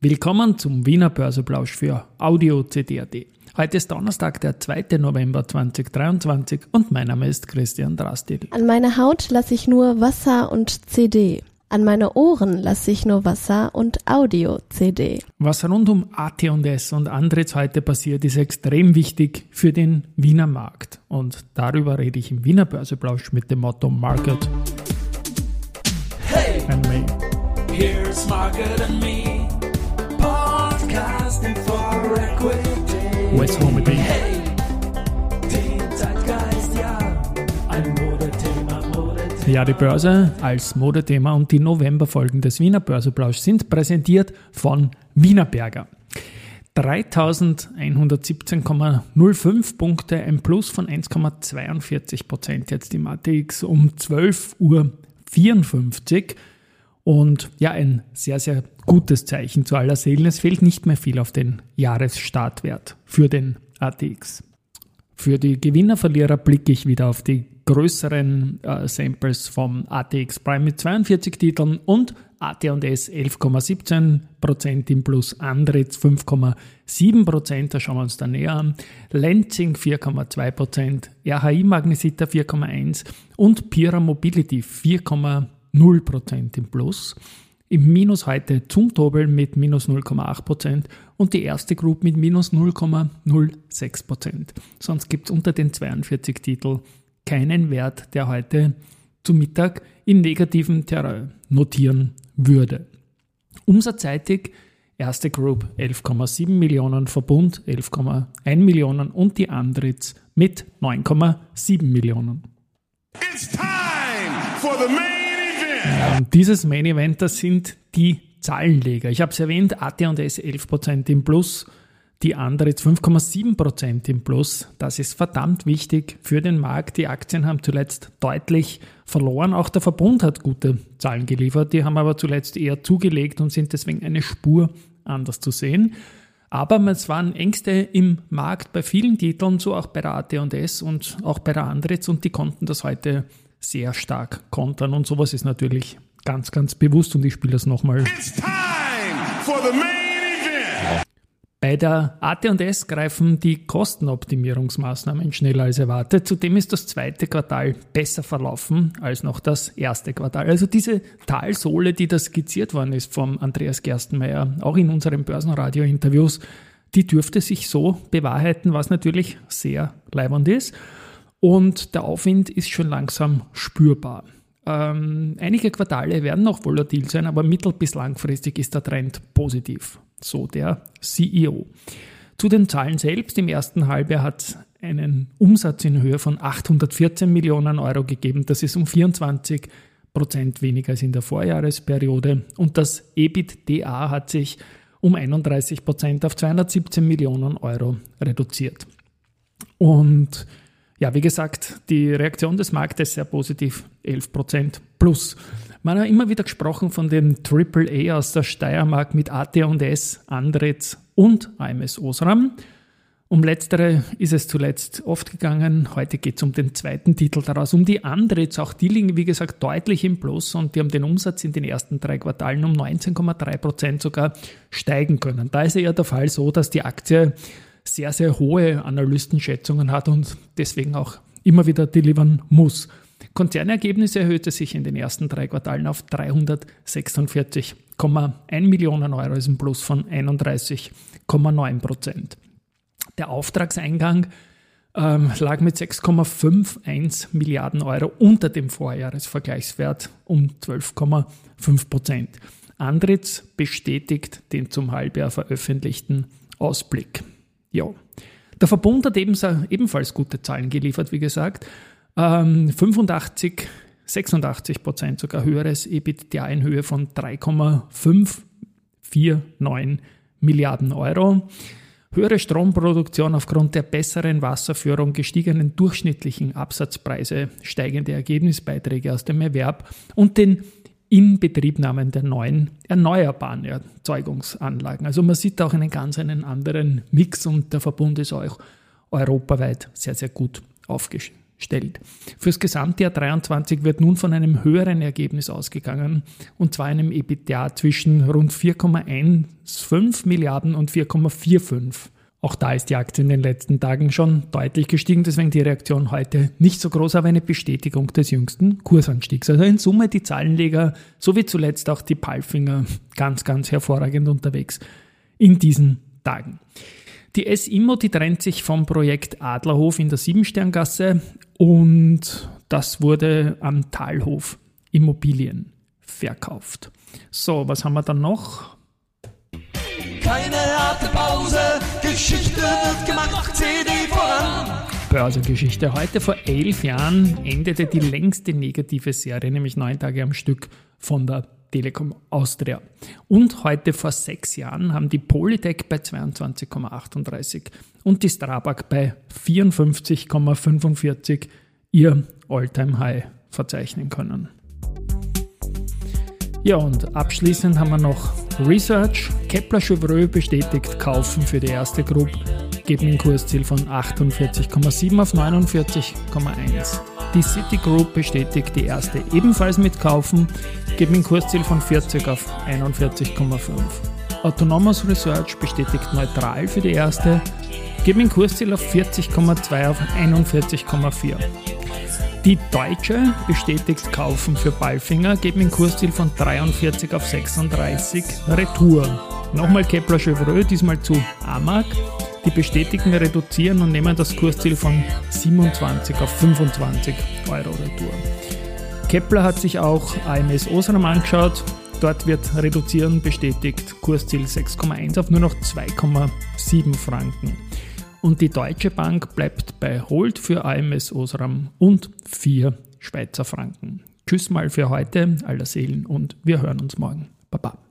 Willkommen zum Wiener Börseplausch für Audio CD.at. Heute ist Donnerstag, der 2. November 2023 und mein Name ist Christian Drastil. An meine Haut lasse ich nur Wasser und CD. An meine Ohren lasse ich nur Wasser und Audio-CD. Was rund um AT&S und Andritz heute passiert, ist extrem wichtig für den Wiener Markt. Und darüber rede ich im Wiener Börseplausch mit dem Motto Market Hey, and Me. here's Margaret and me, US Home Day. Hey, ja. Ja, die Börse als Modethema und die Novemberfolgen des Wiener Börseplausch sind präsentiert von Wienerberger. 3117,05 Punkte, ein Plus von 1,42 Prozent jetzt im ATX um 12.54 Uhr. Und ja, ein sehr, sehr gutes Zeichen zu aller Seelen. Es fehlt nicht mehr viel auf den Jahresstartwert für den ATX. Für die Gewinner-Verlierer blicke ich wieder auf die größeren äh, Samples vom ATX Prime mit 42 Titeln und AT&S 11,17% im Plus, Andritz 5,7%, da schauen wir uns da näher an, Lenzing 4,2%, RHI Magnesita 4,1% und Pira Mobility 4,0% im Plus. Im Minus heute Zumtobel mit minus 0,8% und die erste Group mit minus 0,06%. Sonst gibt es unter den 42 Titeln keinen Wert, der heute zu Mittag in negativem Terrain notieren würde. Umsatzseitig erste Group 11,7 Millionen, Verbund 11,1 Millionen und die Andritz mit 9,7 Millionen. It's time for the main Und dieses Main Event, das sind die Zahlenleger. Ich habe es erwähnt, AT&S 11% im Plus, die Andritz 5,7% im Plus. Das ist verdammt wichtig für den Markt. Die Aktien haben zuletzt deutlich verloren. Auch der Verbund hat gute Zahlen geliefert. Die haben aber zuletzt eher zugelegt und sind deswegen eine Spur anders zu sehen. Aber es waren Ängste im Markt bei vielen Titeln, so auch bei der AT&S und auch bei der Andritz und die konnten das heute sehr stark kontern und sowas ist natürlich ganz, ganz bewusst und ich spiele das nochmal It's time for the main event. bei der AT&S greifen die Kostenoptimierungsmaßnahmen schneller als erwartet. Zudem ist das zweite Quartal besser verlaufen als noch das erste Quartal. Also diese Talsohle, die da skizziert worden ist vom Andreas Gerstenmeier, auch in unseren Börsenradio-Interviews, die dürfte sich so bewahrheiten, was natürlich sehr leibend ist. Und der Aufwind ist schon langsam spürbar. Ähm, einige Quartale werden noch volatil sein, aber mittel- bis langfristig ist der Trend positiv, so der CEO. Zu den Zahlen selbst. Im ersten Halbjahr hat es einen Umsatz in Höhe von 814 Millionen Euro gegeben. Das ist um 24 Prozent weniger als in der Vorjahresperiode. Und das EBITDA hat sich um 31 Prozent auf 217 Millionen Euro reduziert. Und ja, wie gesagt, die Reaktion des Marktes sehr positiv, 11% plus. Man hat immer wieder gesprochen von dem AAA aus der Steiermark mit AT&S, Andritz und AMS Osram. Um letztere ist es zuletzt oft gegangen. Heute geht es um den zweiten Titel daraus, um die Andritz. Auch die liegen, wie gesagt, deutlich im Plus und die haben den Umsatz in den ersten drei Quartalen um 19,3 Prozent sogar steigen können. Da ist eher der Fall so, dass die Aktie sehr, sehr hohe Analystenschätzungen hat und deswegen auch immer wieder delivern muss. Konzernergebnis erhöhte sich in den ersten drei Quartalen auf 346,1 Millionen Euro, ist ein Plus von 31,9 Prozent. Der Auftragseingang ähm, lag mit 6,51 Milliarden Euro unter dem Vorjahresvergleichswert um 12,5 Prozent. Andritz bestätigt den zum Halbjahr veröffentlichten Ausblick. Ja. Der Verbund hat ebenfalls gute Zahlen geliefert, wie gesagt. 85, 86 Prozent sogar höheres EBITDA in Höhe von 3,549 Milliarden Euro. Höhere Stromproduktion aufgrund der besseren Wasserführung, gestiegenen durchschnittlichen Absatzpreise, steigende Ergebnisbeiträge aus dem Erwerb und den Inbetriebnahmen der neuen erneuerbaren Erzeugungsanlagen. Also man sieht auch einen ganz einen anderen Mix und der Verbund ist auch europaweit sehr, sehr gut aufgestellt stellt. Fürs Gesamtjahr 23 wird nun von einem höheren Ergebnis ausgegangen, und zwar einem EBITDA zwischen rund 4,15 Milliarden und 4,45 auch da ist die Aktie in den letzten Tagen schon deutlich gestiegen, deswegen die Reaktion heute nicht so groß, aber eine Bestätigung des jüngsten Kursanstiegs. Also in Summe die Zahlenleger, so wie zuletzt auch die Palfinger, ganz, ganz hervorragend unterwegs in diesen Tagen. Die S-Immo, die trennt sich vom Projekt Adlerhof in der Siebensterngasse und das wurde am Talhof Immobilien verkauft. So, was haben wir dann noch? Keine harte Pause, Geschichte wird gemacht, CD voran. Börsengeschichte. Heute vor elf Jahren endete die längste negative Serie, nämlich neun Tage am Stück von der Telekom Austria. Und heute vor sechs Jahren haben die Polytech bei 22,38 und die Strabag bei 54,45 ihr Alltime high verzeichnen können. Ja, und abschließend haben wir noch Research. Kepler Chevreux bestätigt Kaufen für die erste Group, geben ein Kursziel von 48,7 auf 49,1. Die Citigroup bestätigt die erste ebenfalls mit Kaufen, geben ein Kursziel von 40 auf 41,5. Autonomous Research bestätigt neutral für die erste, geben ein Kursziel auf 40,2 auf 41,4. Die Deutsche bestätigt Kaufen für Ballfinger, geben ein Kursziel von 43 auf 36 Retour. Nochmal Kepler Chevreux, diesmal zu Amag. Die bestätigen reduzieren und nehmen das Kursziel von 27 auf 25 Euro Retour. Kepler hat sich auch AMS Osram angeschaut. Dort wird reduzieren bestätigt, Kursziel 6,1 auf nur noch 2,7 Franken. Und die Deutsche Bank bleibt bei Hold für AMS Osram und 4 Schweizer Franken. Tschüss mal für heute, aller Seelen und wir hören uns morgen. Baba.